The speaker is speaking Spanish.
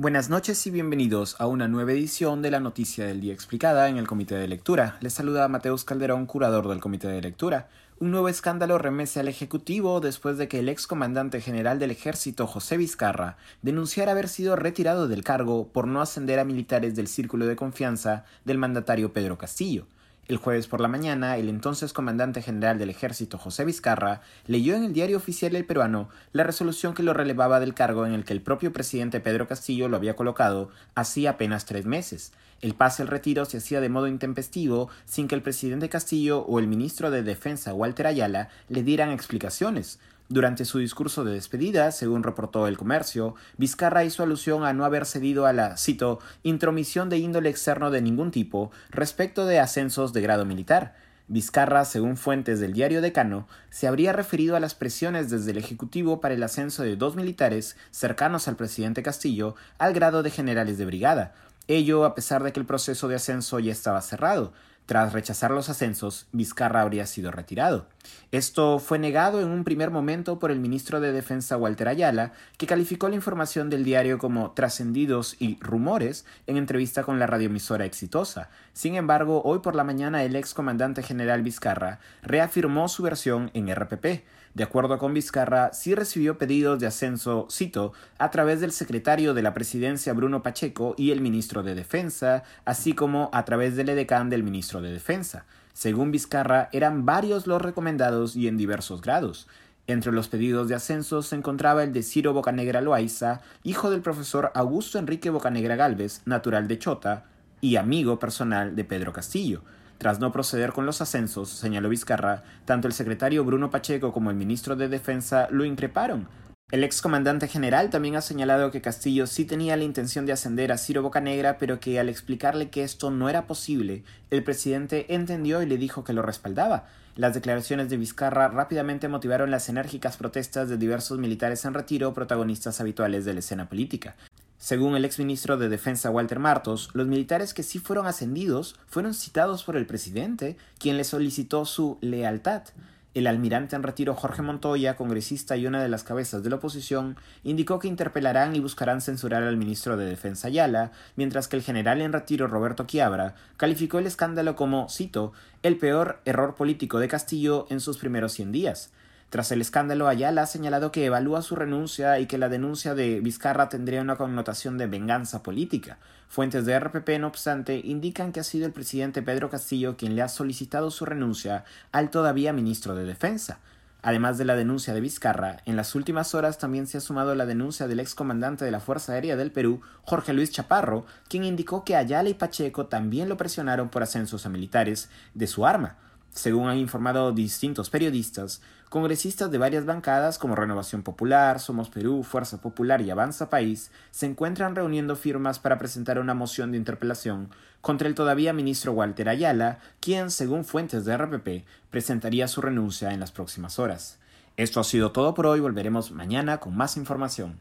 Buenas noches y bienvenidos a una nueva edición de la Noticia del Día Explicada en el Comité de Lectura. Les saluda Mateus Calderón, curador del Comité de Lectura. Un nuevo escándalo remece al Ejecutivo después de que el excomandante general del Ejército José Vizcarra denunciara haber sido retirado del cargo por no ascender a militares del círculo de confianza del mandatario Pedro Castillo. El jueves por la mañana, el entonces comandante general del ejército José Vizcarra leyó en el diario oficial El Peruano la resolución que lo relevaba del cargo en el que el propio presidente Pedro Castillo lo había colocado hacía apenas tres meses. El pase al retiro se hacía de modo intempestivo sin que el presidente Castillo o el ministro de Defensa Walter Ayala le dieran explicaciones. Durante su discurso de despedida, según reportó El Comercio, Vizcarra hizo alusión a no haber cedido a la, cito, intromisión de índole externo de ningún tipo respecto de ascensos de grado militar. Vizcarra, según fuentes del diario Decano, se habría referido a las presiones desde el Ejecutivo para el ascenso de dos militares cercanos al presidente Castillo al grado de generales de brigada, ello a pesar de que el proceso de ascenso ya estaba cerrado. Tras rechazar los ascensos, Vizcarra habría sido retirado. Esto fue negado en un primer momento por el ministro de Defensa Walter Ayala, que calificó la información del diario como trascendidos y rumores en entrevista con la radioemisora exitosa. Sin embargo, hoy por la mañana el ex comandante general Vizcarra reafirmó su versión en RPP. De acuerdo con Vizcarra, sí recibió pedidos de ascenso, cito, a través del secretario de la presidencia Bruno Pacheco y el ministro de Defensa, así como a través del edecán del ministro de Defensa. Según Vizcarra, eran varios los recomendados y en diversos grados. Entre los pedidos de ascenso se encontraba el de Ciro Bocanegra Loaiza, hijo del profesor Augusto Enrique Bocanegra Galvez, natural de Chota, y amigo personal de Pedro Castillo. Tras no proceder con los ascensos, señaló Vizcarra, tanto el secretario Bruno Pacheco como el ministro de Defensa lo increparon. El ex comandante general también ha señalado que Castillo sí tenía la intención de ascender a Ciro Bocanegra, pero que al explicarle que esto no era posible, el presidente entendió y le dijo que lo respaldaba. Las declaraciones de Vizcarra rápidamente motivaron las enérgicas protestas de diversos militares en retiro, protagonistas habituales de la escena política. Según el exministro de Defensa Walter Martos, los militares que sí fueron ascendidos fueron citados por el presidente, quien le solicitó su lealtad. El almirante en retiro Jorge Montoya, congresista y una de las cabezas de la oposición, indicó que interpelarán y buscarán censurar al ministro de Defensa Ayala, mientras que el general en retiro Roberto Quiabra calificó el escándalo como, cito, el peor error político de Castillo en sus primeros cien días. Tras el escándalo, Ayala ha señalado que evalúa su renuncia y que la denuncia de Vizcarra tendría una connotación de venganza política. Fuentes de RPP, no obstante, indican que ha sido el presidente Pedro Castillo quien le ha solicitado su renuncia al todavía ministro de Defensa. Además de la denuncia de Vizcarra, en las últimas horas también se ha sumado la denuncia del excomandante de la Fuerza Aérea del Perú, Jorge Luis Chaparro, quien indicó que Ayala y Pacheco también lo presionaron por ascensos a militares de su arma. Según han informado distintos periodistas, congresistas de varias bancadas como Renovación Popular, Somos Perú, Fuerza Popular y Avanza País se encuentran reuniendo firmas para presentar una moción de interpelación contra el todavía ministro Walter Ayala, quien, según fuentes de RPP, presentaría su renuncia en las próximas horas. Esto ha sido todo por hoy, volveremos mañana con más información.